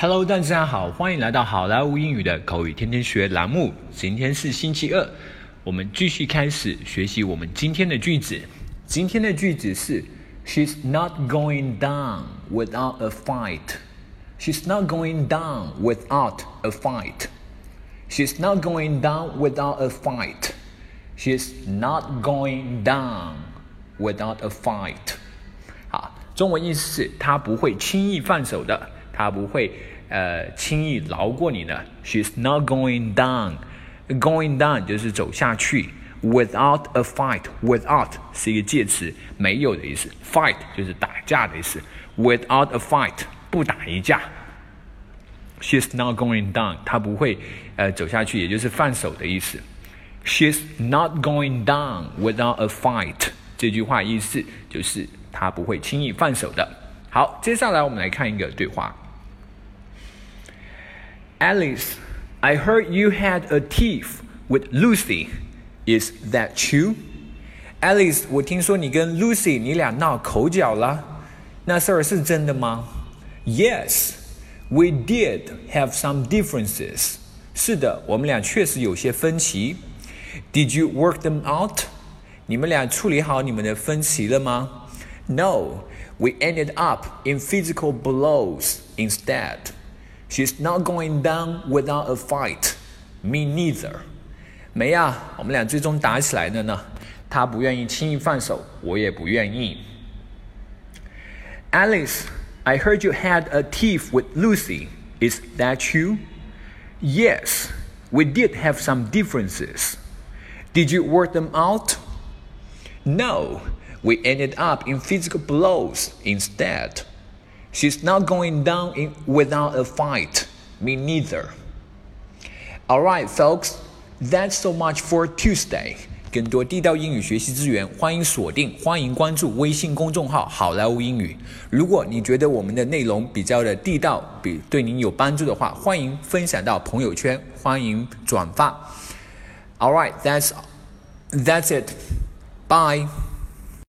Hello，大家好，欢迎来到好莱坞英语的口语天天学栏目。今天是星期二，我们继续开始学习我们今天的句子。今天的句子是：She's not going down without a fight. She's not going down without a fight. She's not going down without a fight. She's not going down without a fight. 好，中文意思是她不会轻易放手的。他不会呃轻易饶过你的。She's not going down. Going down 就是走下去。Without a fight, without 是一个介词，没有的意思。Fight 就是打架的意思。Without a fight 不打一架。She's not going down，她不会呃走下去，也就是放手的意思。She's not going down without a fight。这句话意思就是她不会轻易放手的。好，接下来我们来看一个对话。Alice, I heard you had a tiff with Lucy. Is that true? Alice，我听说你跟 Lucy 你俩闹口角了，那事儿是真的吗？Yes, we did have some differences. 是的，我们俩确实有些分歧。Did you work them out? 你们俩处理好你们的分歧了吗？No, we ended up in physical blows instead. She's not going down without a fight. Me neither. 没呀，我们俩最终打起来了呢。她不愿意轻易放手，我也不愿意。Alice, I heard you had a tiff with Lucy. Is that true? Yes, we did have some differences. Did you work them out? No, we ended up in physical blows instead. She's not going down in, without a fight. Me neither. Alright, folks, that's so much for Tuesday. 更多地道英语学习资源，欢迎锁定，欢迎关注微信公众号“好莱坞英语”。如果你觉得我们的内容比较的地道，比对您有帮助的话，欢迎分享到朋友圈，欢迎转发。Alright, that's that's it. Bye.